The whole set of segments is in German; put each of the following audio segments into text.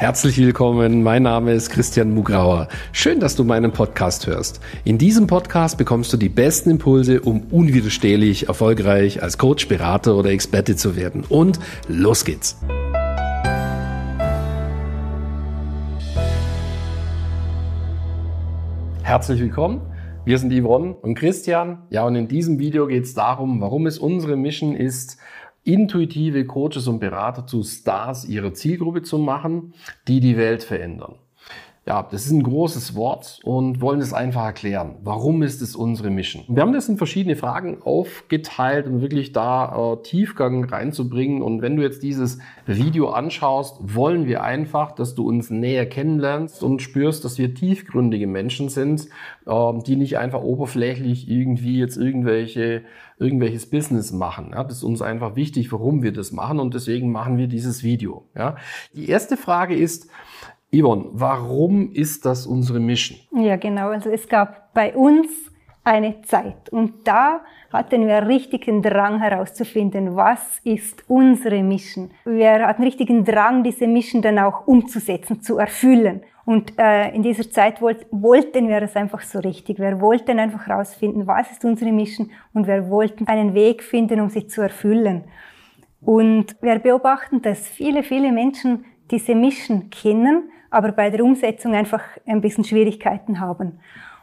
Herzlich willkommen, mein Name ist Christian Mugrauer. Schön, dass du meinen Podcast hörst. In diesem Podcast bekommst du die besten Impulse, um unwiderstehlich erfolgreich als Coach, Berater oder Experte zu werden. Und los geht's! Herzlich willkommen. Wir sind Yvonne und Christian. Ja, und in diesem Video geht es darum, warum es unsere Mission ist, intuitive Coaches und Berater zu Stars ihrer Zielgruppe zu machen, die die Welt verändern. Ja, das ist ein großes Wort und wollen es einfach erklären. Warum ist es unsere Mission? Wir haben das in verschiedene Fragen aufgeteilt, um wirklich da äh, Tiefgang reinzubringen. Und wenn du jetzt dieses Video anschaust, wollen wir einfach, dass du uns näher kennenlernst und spürst, dass wir tiefgründige Menschen sind, äh, die nicht einfach oberflächlich irgendwie jetzt irgendwelche irgendwelches Business machen. Ja, das ist uns einfach wichtig, warum wir das machen und deswegen machen wir dieses Video. Ja. Die erste Frage ist, Yvonne, warum ist das unsere Mission? Ja, genau. Also es gab bei uns eine Zeit und da hatten wir richtigen Drang herauszufinden, was ist unsere Mission. Wir hatten richtigen Drang, diese Mission dann auch umzusetzen, zu erfüllen. Und äh, in dieser Zeit wollt, wollten wir es einfach so richtig. Wir wollten einfach herausfinden, was ist unsere Mission und wir wollten einen Weg finden, um sie zu erfüllen. Und wir beobachten, dass viele, viele Menschen diese Mission kennen, aber bei der Umsetzung einfach ein bisschen Schwierigkeiten haben.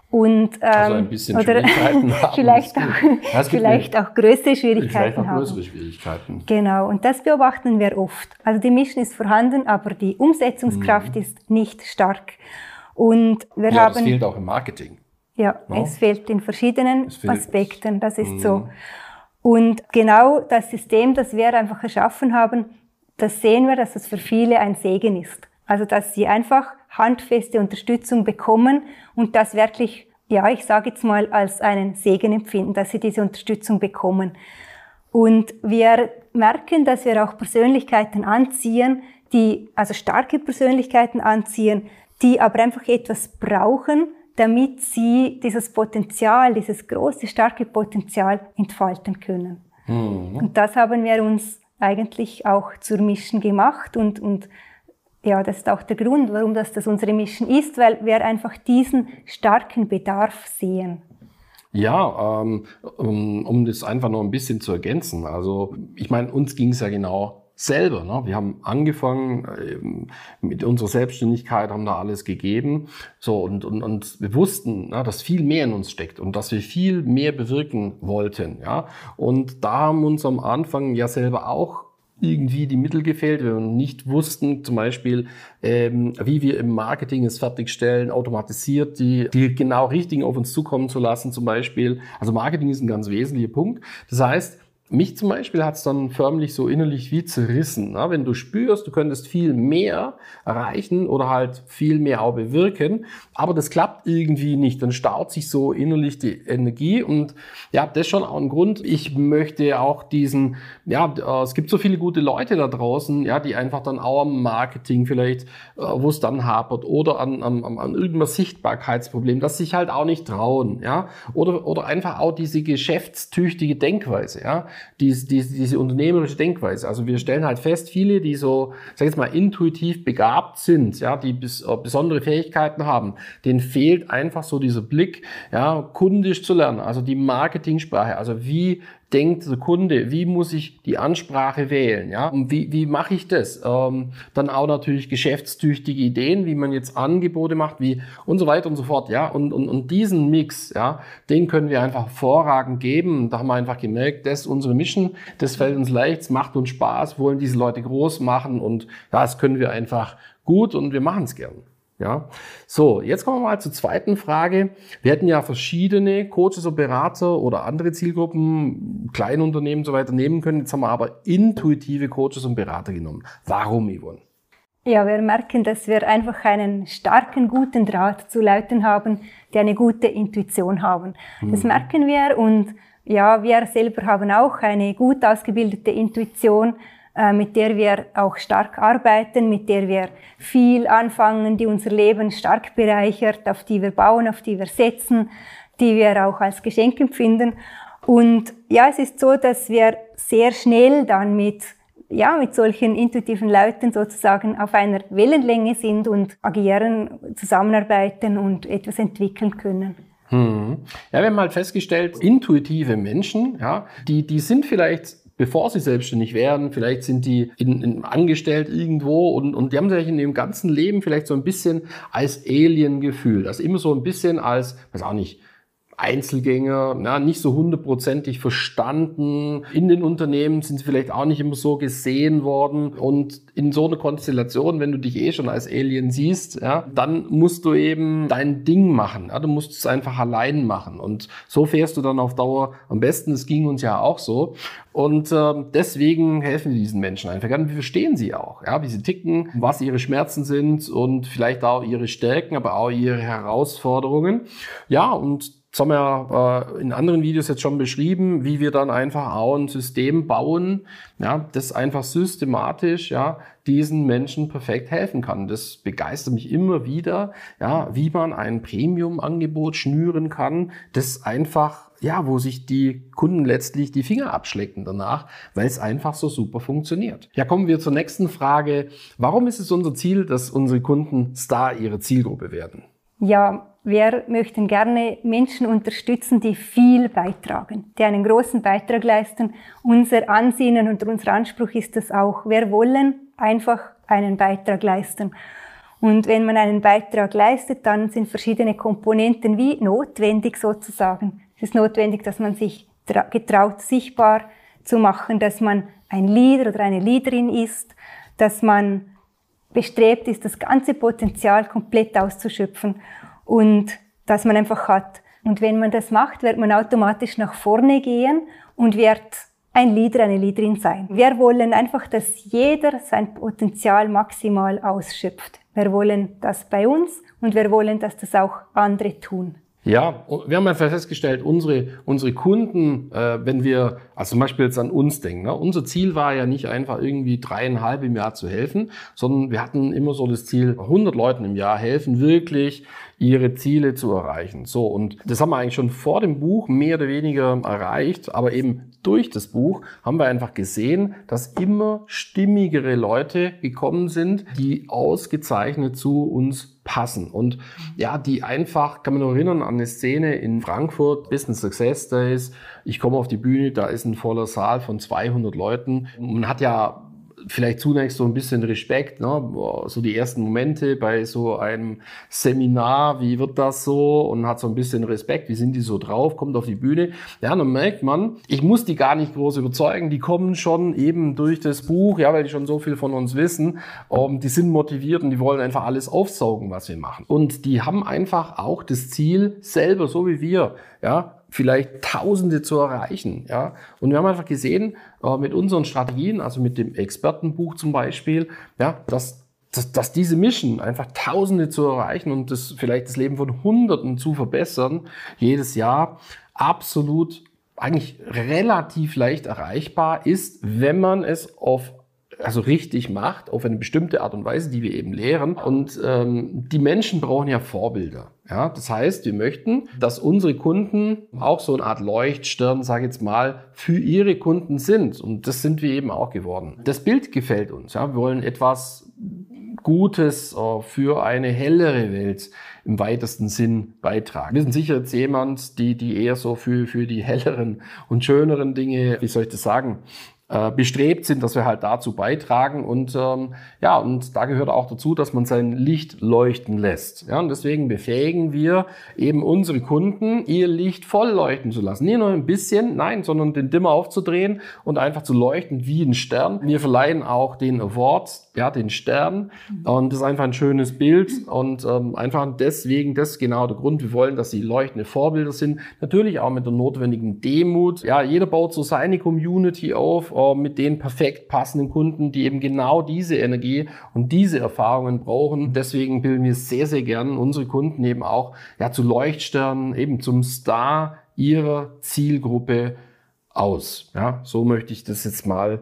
Und, ähm, also ein bisschen oder Schwierigkeiten haben. vielleicht auch, vielleicht auch größere Schwierigkeiten vielleicht auch größere Schwierigkeiten. Genau, und das beobachten wir oft. Also die Mission ist vorhanden, aber die Umsetzungskraft mhm. ist nicht stark. Und wir ja, haben. Es fehlt auch im Marketing. Ja, no? es fehlt in verschiedenen fehlt, Aspekten, das ist mhm. so. Und genau das System, das wir einfach erschaffen haben, das sehen wir, dass es für viele ein Segen ist. Also, dass sie einfach handfeste Unterstützung bekommen und das wirklich, ja, ich sage jetzt mal, als einen Segen empfinden, dass sie diese Unterstützung bekommen. Und wir merken, dass wir auch Persönlichkeiten anziehen, die, also starke Persönlichkeiten anziehen, die aber einfach etwas brauchen, damit sie dieses Potenzial, dieses große, starke Potenzial entfalten können. Mhm. Und das haben wir uns eigentlich auch zur Mission gemacht und, und ja, das ist auch der Grund, warum das, das unsere Mission ist, weil wir einfach diesen starken Bedarf sehen. Ja, ähm, um, das einfach noch ein bisschen zu ergänzen. Also ich meine, uns ging es ja genau selber. Ne? Wir haben angefangen äh, mit unserer Selbstständigkeit, haben da alles gegeben. So und, und, und wir wussten, ne, dass viel mehr in uns steckt und dass wir viel mehr bewirken wollten. Ja, und da haben uns am Anfang ja selber auch irgendwie die Mittel gefehlt, wenn wir nicht wussten, zum Beispiel, ähm, wie wir im Marketing es fertigstellen, automatisiert die, die genau richtigen auf uns zukommen zu lassen, zum Beispiel. Also Marketing ist ein ganz wesentlicher Punkt. Das heißt, mich zum Beispiel hat es dann förmlich so innerlich wie zerrissen. Ne? Wenn du spürst, du könntest viel mehr erreichen oder halt viel mehr auch bewirken, aber das klappt irgendwie nicht, dann staut sich so innerlich die Energie und ja, das ist schon auch ein Grund. Ich möchte auch diesen, ja, äh, es gibt so viele gute Leute da draußen, ja, die einfach dann auch am Marketing vielleicht, äh, wo es dann hapert oder an, an, an irgendeinem Sichtbarkeitsproblem, dass sich halt auch nicht trauen, ja, oder, oder einfach auch diese geschäftstüchtige Denkweise, ja diese, diese, diese unternehmerische Denkweise. Also wir stellen halt fest, viele, die so, sag ich jetzt mal, intuitiv begabt sind, ja, die bis, äh, besondere Fähigkeiten haben, denen fehlt einfach so dieser Blick, ja, kundisch zu lernen, also die Marketingsprache, also wie denkt der Kunde, wie muss ich die Ansprache wählen, ja, und wie, wie mache ich das? Ähm, dann auch natürlich geschäftstüchtige Ideen, wie man jetzt Angebote macht, wie und so weiter und so fort, ja, und, und, und diesen Mix, ja, den können wir einfach hervorragend geben. Da haben wir einfach gemerkt, das ist unsere Mission, das fällt uns leicht, es macht uns Spaß, wollen diese Leute groß machen und das können wir einfach gut und wir machen es gern. Ja, so, jetzt kommen wir mal zur zweiten Frage. Wir hätten ja verschiedene Coaches oder Berater oder andere Zielgruppen, Kleinunternehmen und so weiter nehmen können. Jetzt haben wir aber intuitive Coaches und Berater genommen. Warum, Yvonne? Ja, wir merken, dass wir einfach einen starken, guten Draht zu Leuten haben, die eine gute Intuition haben. Das mhm. merken wir und ja, wir selber haben auch eine gut ausgebildete Intuition mit der wir auch stark arbeiten, mit der wir viel anfangen, die unser Leben stark bereichert, auf die wir bauen, auf die wir setzen, die wir auch als Geschenk empfinden. Und ja, es ist so, dass wir sehr schnell dann mit ja, mit solchen intuitiven Leuten sozusagen auf einer Wellenlänge sind und agieren, zusammenarbeiten und etwas entwickeln können. Hm. Ja, wir haben halt festgestellt, intuitive Menschen, ja, die, die sind vielleicht bevor sie selbstständig werden. Vielleicht sind die in, in, angestellt irgendwo und, und die haben sich in ihrem ganzen Leben vielleicht so ein bisschen als Alien gefühlt. Also immer so ein bisschen als, weiß auch nicht, Einzelgänger, na, nicht so hundertprozentig verstanden. In den Unternehmen sind sie vielleicht auch nicht immer so gesehen worden. Und in so einer Konstellation, wenn du dich eh schon als Alien siehst, ja, dann musst du eben dein Ding machen. Ja, du musst es einfach allein machen. Und so fährst du dann auf Dauer am besten. Es ging uns ja auch so. Und äh, deswegen helfen wir diesen Menschen einfach. Wir verstehen sie auch, ja, wie sie ticken, was ihre Schmerzen sind und vielleicht auch ihre Stärken, aber auch ihre Herausforderungen. Ja, und das haben wir äh, in anderen Videos jetzt schon beschrieben, wie wir dann einfach auch ein System bauen, ja, das einfach systematisch ja, diesen Menschen perfekt helfen kann. Das begeistert mich immer wieder, ja, wie man ein Premium-Angebot schnüren kann, das einfach ja, wo sich die Kunden letztlich die Finger abschlecken danach, weil es einfach so super funktioniert. Ja, kommen wir zur nächsten Frage. Warum ist es unser Ziel, dass unsere Kunden Star ihrer Zielgruppe werden? Ja, wir möchten gerne Menschen unterstützen, die viel beitragen, die einen großen Beitrag leisten. Unser Ansinnen und unser Anspruch ist es auch. Wir wollen einfach einen Beitrag leisten. Und wenn man einen Beitrag leistet, dann sind verschiedene Komponenten wie notwendig sozusagen. Es ist notwendig, dass man sich getraut, sichtbar zu machen, dass man ein Leader oder eine Leaderin ist, dass man bestrebt ist, das ganze Potenzial komplett auszuschöpfen und dass man einfach hat. Und wenn man das macht, wird man automatisch nach vorne gehen und wird ein Leader, eine Leaderin sein. Wir wollen einfach, dass jeder sein Potenzial maximal ausschöpft. Wir wollen das bei uns und wir wollen, dass das auch andere tun. Ja, wir haben einfach festgestellt, unsere, unsere Kunden, äh, wenn wir also zum Beispiel jetzt an uns denken, ne? unser Ziel war ja nicht einfach irgendwie dreieinhalb im Jahr zu helfen, sondern wir hatten immer so das Ziel, 100 Leuten im Jahr helfen, wirklich ihre Ziele zu erreichen. So, und das haben wir eigentlich schon vor dem Buch mehr oder weniger erreicht, aber eben durch das Buch haben wir einfach gesehen, dass immer stimmigere Leute gekommen sind, die ausgezeichnet zu uns passen. Und ja, die einfach, kann man noch erinnern an eine Szene in Frankfurt, Business Success Days. Ich komme auf die Bühne, da ist ein voller Saal von 200 Leuten. Man hat ja vielleicht zunächst so ein bisschen Respekt, ne? so die ersten Momente bei so einem Seminar, wie wird das so und hat so ein bisschen Respekt, wie sind die so drauf, kommt auf die Bühne. Ja, dann merkt man, ich muss die gar nicht groß überzeugen, die kommen schon eben durch das Buch, ja, weil die schon so viel von uns wissen, um, die sind motiviert und die wollen einfach alles aufsaugen, was wir machen. Und die haben einfach auch das Ziel, selber, so wie wir, ja, vielleicht Tausende zu erreichen. Ja? Und wir haben einfach gesehen, äh, mit unseren Strategien, also mit dem Expertenbuch zum Beispiel, ja, dass, dass, dass diese Mission einfach Tausende zu erreichen und das vielleicht das Leben von Hunderten zu verbessern, jedes Jahr absolut eigentlich relativ leicht erreichbar ist, wenn man es auf also richtig macht, auf eine bestimmte Art und Weise, die wir eben lehren. Und ähm, die Menschen brauchen ja Vorbilder. Ja, das heißt, wir möchten, dass unsere Kunden auch so eine Art Leuchtstern, sage ich jetzt mal, für ihre Kunden sind. Und das sind wir eben auch geworden. Das Bild gefällt uns. Ja, wir wollen etwas Gutes äh, für eine hellere Welt im weitesten Sinn beitragen. Wir sind sicher jetzt jemand, die, die eher so für, für die helleren und schöneren Dinge, wie soll ich das sagen, bestrebt sind, dass wir halt dazu beitragen. Und ähm, ja, und da gehört auch dazu, dass man sein Licht leuchten lässt. Ja, und deswegen befähigen wir eben unsere Kunden, ihr Licht voll leuchten zu lassen. Nicht nur ein bisschen, nein, sondern den Dimmer aufzudrehen und einfach zu leuchten wie ein Stern. Wir verleihen auch den Award, ja, den Stern. Und das ist einfach ein schönes Bild. Und ähm, einfach deswegen, das ist genau der Grund. Wir wollen, dass sie leuchtende Vorbilder sind. Natürlich auch mit der notwendigen Demut. Ja, jeder baut so seine Community auf äh, mit den perfekt passenden Kunden, die eben genau diese Energie und diese Erfahrungen brauchen. Deswegen bilden wir sehr, sehr gern unsere Kunden eben auch ja, zu Leuchtsternen, eben zum Star ihrer Zielgruppe aus. Ja, so möchte ich das jetzt mal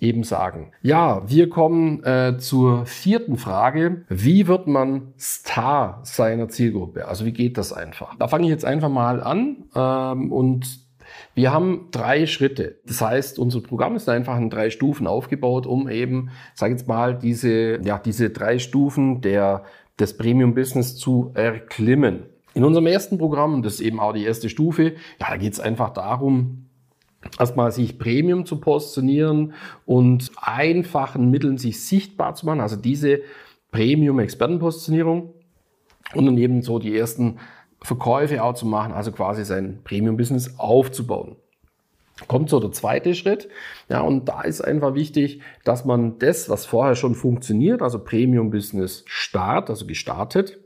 eben sagen. Ja, wir kommen äh, zur vierten Frage. Wie wird man Star seiner Zielgruppe? Also wie geht das einfach? Da fange ich jetzt einfach mal an ähm, und Wir haben drei Schritte. Das heißt, unser Programm ist einfach in drei Stufen aufgebaut, um eben, sage jetzt mal, diese, ja, diese drei Stufen der, des Premium Business zu erklimmen. In unserem ersten Programm, das ist eben auch die erste Stufe, ja, da geht es einfach darum, erstmal sich Premium zu positionieren und einfachen Mitteln sich sichtbar zu machen. Also diese Premium-Expertenpositionierung und dann eben so die ersten Verkäufe auch zu machen, also quasi sein Premium-Business aufzubauen. Kommt so der zweite Schritt. Ja, und da ist einfach wichtig, dass man das, was vorher schon funktioniert, also Premium-Business Start, also gestartet,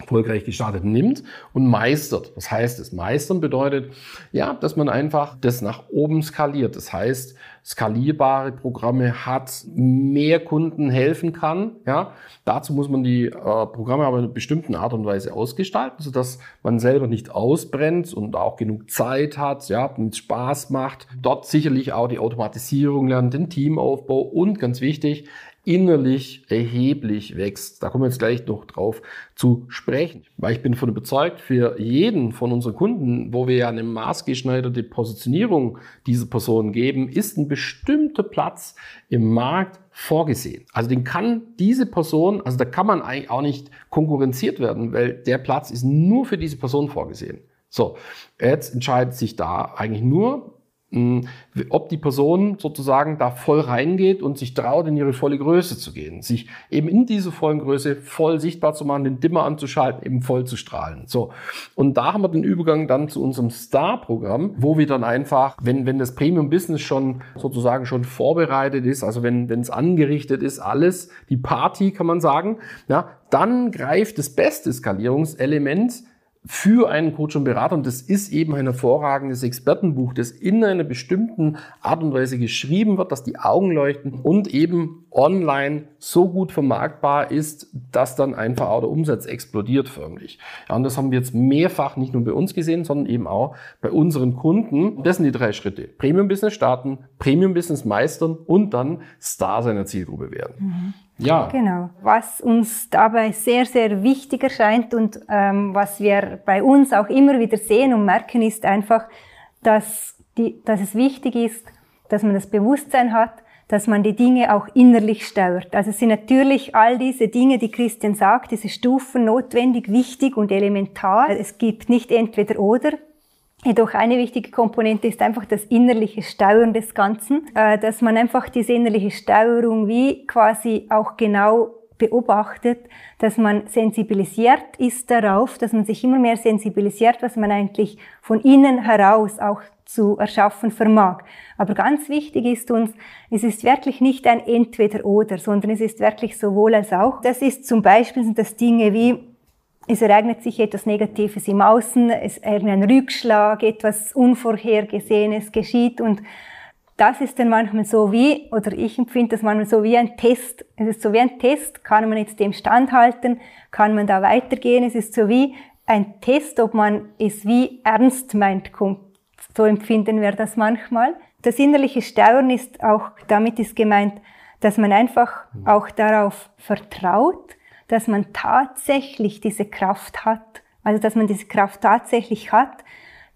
erfolgreich gestartet nimmt und meistert. Was heißt es? Meistern bedeutet, ja, dass man einfach das nach oben skaliert. Das heißt, skalierbare Programme hat, mehr Kunden helfen kann. Ja, dazu muss man die äh, Programme aber in einer bestimmten Art und Weise ausgestalten, sodass man selber nicht ausbrennt und auch genug Zeit hat, ja, mit Spaß macht. Dort sicherlich auch die Automatisierung lernt, den Teamaufbau und ganz wichtig, innerlich erheblich wächst. Da kommen wir jetzt gleich noch drauf zu sprechen. Weil ich bin davon überzeugt, für jeden von unseren Kunden, wo wir ja eine maßgeschneiderte Positionierung dieser Person geben, ist ein bestimmter Platz im Markt vorgesehen. Also den kann diese Person, also da kann man eigentlich auch nicht konkurrenziert werden, weil der Platz ist nur für diese Person vorgesehen. So, jetzt entscheidet sich da eigentlich nur, ob die Person sozusagen da voll reingeht und sich traut, in ihre volle Größe zu gehen, sich eben in diese vollen Größe voll sichtbar zu machen, den Dimmer anzuschalten, eben voll zu strahlen. So. Und da haben wir den Übergang dann zu unserem Star-Programm, wo wir dann einfach, wenn, wenn das Premium-Business schon sozusagen schon vorbereitet ist, also wenn, wenn es angerichtet ist, alles, die Party kann man sagen, ja, dann greift das beste Skalierungselement für einen Coach und Berater. Und das ist eben ein hervorragendes Expertenbuch, das in einer bestimmten Art und Weise geschrieben wird, dass die Augen leuchten und eben online so gut vermarktbar ist, dass dann einfach auch der Umsatz explodiert förmlich. Ja, und das haben wir jetzt mehrfach nicht nur bei uns gesehen, sondern eben auch bei unseren Kunden. Das sind die drei Schritte. Premium Business starten, Premium Business meistern und dann Star seiner Zielgruppe werden. Mhm. Ja. Genau. Was uns dabei sehr, sehr wichtig erscheint und ähm, was wir bei uns auch immer wieder sehen und merken, ist einfach, dass, die, dass es wichtig ist, dass man das Bewusstsein hat, dass man die Dinge auch innerlich steuert. Also es sind natürlich all diese Dinge, die Christian sagt, diese Stufen notwendig, wichtig und elementar. Es gibt nicht entweder oder, Jedoch eine wichtige Komponente ist einfach das innerliche Steuern des Ganzen, äh, dass man einfach diese innerliche Steuerung wie quasi auch genau beobachtet, dass man sensibilisiert ist darauf, dass man sich immer mehr sensibilisiert, was man eigentlich von innen heraus auch zu erschaffen vermag. Aber ganz wichtig ist uns, es ist wirklich nicht ein Entweder-Oder, sondern es ist wirklich sowohl als auch. Das ist zum Beispiel sind das Dinge wie es ereignet sich etwas Negatives im Außen, es irgendein Rückschlag, etwas Unvorhergesehenes geschieht und das ist dann manchmal so wie, oder ich empfinde das manchmal so wie ein Test. Es ist so wie ein Test, kann man jetzt dem standhalten, kann man da weitergehen. Es ist so wie ein Test, ob man es wie ernst meint, kommt. So empfinden wir das manchmal. Das innerliche Steuern ist auch, damit ist gemeint, dass man einfach auch darauf vertraut, dass man tatsächlich diese Kraft hat, also dass man diese Kraft tatsächlich hat,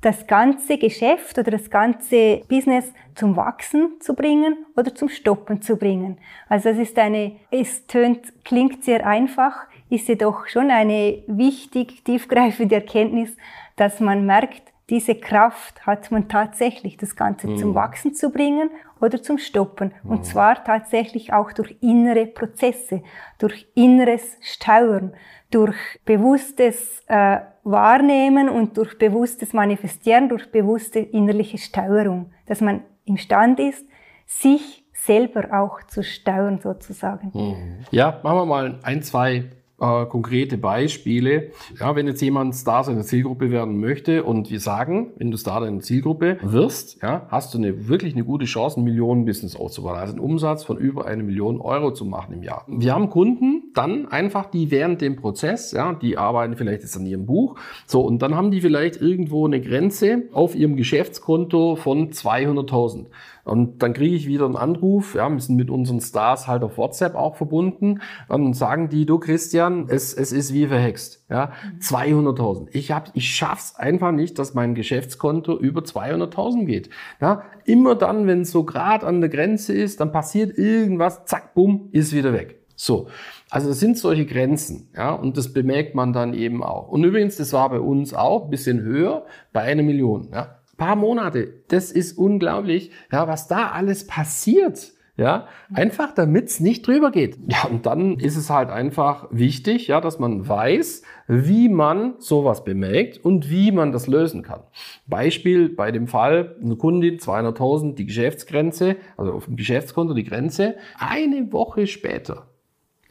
das ganze Geschäft oder das ganze Business zum Wachsen zu bringen oder zum Stoppen zu bringen. Also das ist eine, es tönt, klingt sehr einfach, ist jedoch schon eine wichtig tiefgreifende Erkenntnis, dass man merkt, diese Kraft hat man tatsächlich, das Ganze mhm. zum Wachsen zu bringen oder zum Stoppen. Mhm. Und zwar tatsächlich auch durch innere Prozesse, durch inneres Steuern, durch bewusstes äh, Wahrnehmen und durch bewusstes Manifestieren, durch bewusste innerliche Steuerung, dass man imstande ist, sich selber auch zu steuern sozusagen. Mhm. Ja, machen wir mal ein, zwei äh, konkrete Beispiele. Ja, wenn jetzt jemand Star seiner Zielgruppe werden möchte und wir sagen, wenn du Star deiner Zielgruppe wirst, ja, hast du eine, wirklich eine gute Chance, ein Millionen-Business aufzubauen. Also einen Umsatz von über eine Million Euro zu machen im Jahr. Wir haben Kunden, dann einfach die während dem Prozess, ja, die arbeiten vielleicht jetzt an ihrem Buch, so, und dann haben die vielleicht irgendwo eine Grenze auf ihrem Geschäftskonto von 200.000. Und dann kriege ich wieder einen Anruf, ja, wir sind mit unseren Stars halt auf WhatsApp auch verbunden, und sagen die, du Christian, es, es ist wie verhext, ja, 200.000. Ich hab, ich schaff's einfach nicht, dass mein Geschäftskonto über 200.000 geht. Ja, immer dann, wenn es so gerade an der Grenze ist, dann passiert irgendwas, zack, bumm, ist wieder weg. So. Also es sind solche Grenzen, ja, und das bemerkt man dann eben auch. Und übrigens, das war bei uns auch ein bisschen höher, bei einer Million, ja paar Monate. Das ist unglaublich, ja, was da alles passiert. Ja, einfach damit es nicht drüber geht. Ja, und dann ist es halt einfach wichtig, ja, dass man weiß, wie man sowas bemerkt und wie man das lösen kann. Beispiel bei dem Fall, eine Kundin, 200.000, die Geschäftsgrenze, also auf dem Geschäftskonto die Grenze, eine Woche später.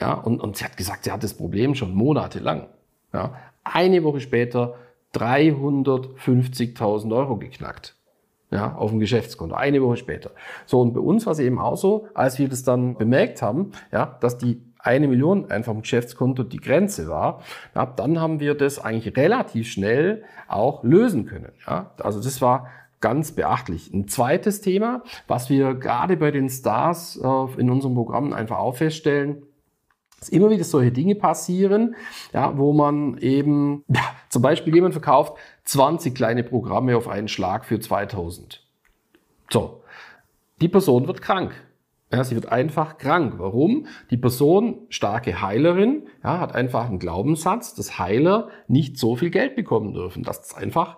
Ja, und, und sie hat gesagt, sie hat das Problem schon monatelang. Ja, eine Woche später 350.000 Euro geknackt. Ja, auf dem Geschäftskonto, eine Woche später. So, und bei uns war es eben auch so, als wir das dann bemerkt haben, ja, dass die eine Million einfach im Geschäftskonto die Grenze war, ja, dann haben wir das eigentlich relativ schnell auch lösen können. Ja, also das war ganz beachtlich. Ein zweites Thema, was wir gerade bei den Stars äh, in unserem Programm einfach auch feststellen, dass immer wieder solche Dinge passieren, ja, wo man eben, ja, zum Beispiel jemand verkauft 20 kleine Programme auf einen Schlag für 2000. So, die Person wird krank. Ja, sie wird einfach krank. Warum? Die Person, starke Heilerin, ja, hat einfach einen Glaubenssatz, dass Heiler nicht so viel Geld bekommen dürfen, dass es einfach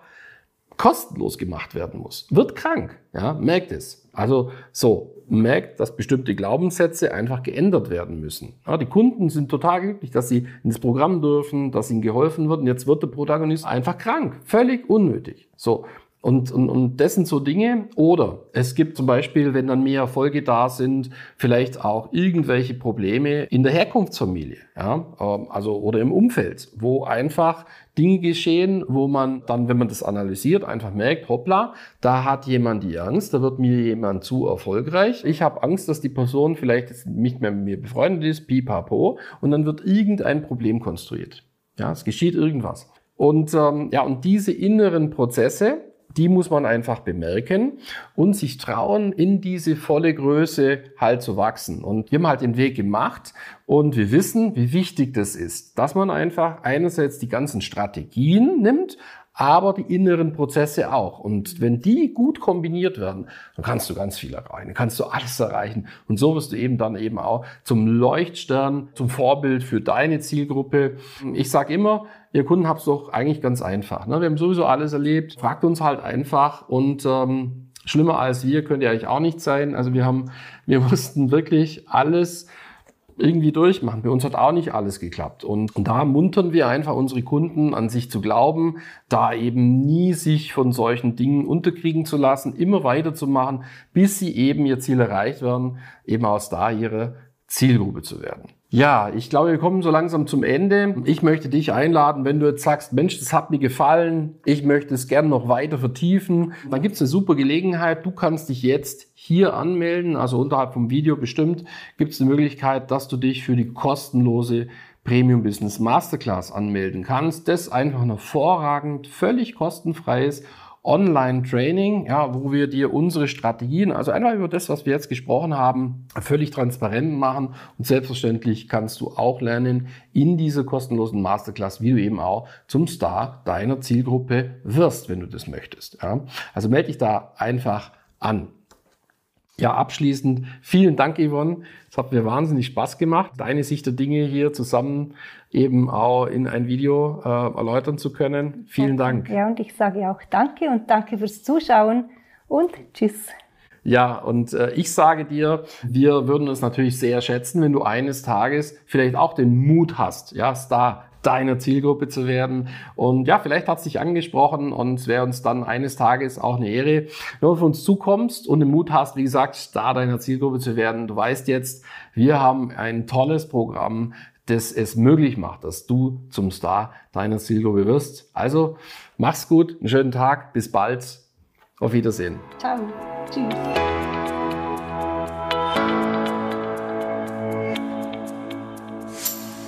kostenlos gemacht werden muss. Wird krank, ja, merkt es. Also so, merkt, dass bestimmte Glaubenssätze einfach geändert werden müssen. Ja, die Kunden sind total glücklich, dass sie ins Programm dürfen, dass ihnen geholfen wird und jetzt wird der Protagonist einfach krank. Völlig unnötig. So. Und, und, und das sind so Dinge. Oder es gibt zum Beispiel, wenn dann mehr Erfolge da sind, vielleicht auch irgendwelche Probleme in der Herkunftsfamilie, ja, ähm, also oder im Umfeld, wo einfach Dinge geschehen, wo man dann, wenn man das analysiert, einfach merkt, hoppla, da hat jemand die Angst, da wird mir jemand zu erfolgreich. Ich habe Angst, dass die Person vielleicht nicht mehr mit mir befreundet ist, pipapo, und dann wird irgendein Problem konstruiert. Ja, es geschieht irgendwas. Und ähm, ja, und diese inneren Prozesse, die muss man einfach bemerken und sich trauen, in diese volle Größe halt zu wachsen. Und wir haben halt den Weg gemacht und wir wissen, wie wichtig das ist, dass man einfach einerseits die ganzen Strategien nimmt, aber die inneren Prozesse auch. Und wenn die gut kombiniert werden, dann kannst du ganz viel erreichen, dann kannst du alles erreichen. Und so wirst du eben dann eben auch zum Leuchtstern, zum Vorbild für deine Zielgruppe. Ich sage immer, ihr Kunden habt es doch eigentlich ganz einfach. Ne? Wir haben sowieso alles erlebt. Fragt uns halt einfach und ähm, schlimmer als wir könnt ihr eigentlich auch nicht sein. Also wir haben, wir mussten wirklich alles irgendwie durchmachen. Bei uns hat auch nicht alles geklappt. Und, da muntern wir einfach unsere Kunden an sich zu glauben, da eben nie sich von solchen Dingen unterkriegen zu lassen, immer weiterzumachen, bis sie eben ihr Ziel erreicht werden, eben aus da ihre Zielgruppe zu werden. Ja, ich glaube, wir kommen so langsam zum Ende. Ich möchte dich einladen, wenn du jetzt sagst, Mensch, das hat mir gefallen, ich möchte es gerne noch weiter vertiefen, dann gibt es eine super Gelegenheit. Du kannst dich jetzt hier anmelden, also unterhalb vom Video bestimmt, gibt es eine Möglichkeit, dass du dich für die kostenlose Premium Business Masterclass anmelden kannst. Das einfach ein hervorragend, völlig kostenfreies Online-Training, ja, wo wir dir unsere Strategien, also einfach über das, was wir jetzt gesprochen haben, völlig transparent machen. Und selbstverständlich kannst du auch lernen in dieser kostenlosen Masterclass, wie du eben auch zum Star deiner Zielgruppe wirst, wenn du das möchtest. Ja. Also melde dich da einfach an. Ja, abschließend vielen Dank, Yvonne. Es hat mir wahnsinnig Spaß gemacht, deine Sicht der Dinge hier zusammen eben auch in ein Video äh, erläutern zu können. Vielen ja, Dank. Ja, und ich sage auch Danke und danke fürs Zuschauen und Tschüss. Ja, und äh, ich sage dir, wir würden es natürlich sehr schätzen, wenn du eines Tages vielleicht auch den Mut hast, ja, Star deiner Zielgruppe zu werden. Und ja, vielleicht hat es dich angesprochen und es wäre uns dann eines Tages auch eine Ehre, wenn du auf uns zukommst und den Mut hast, wie gesagt, Star deiner Zielgruppe zu werden. Du weißt jetzt, wir haben ein tolles Programm, das es möglich macht, dass du zum Star deiner Zielgruppe wirst. Also mach's gut, einen schönen Tag, bis bald, auf Wiedersehen. Ciao, tschüss.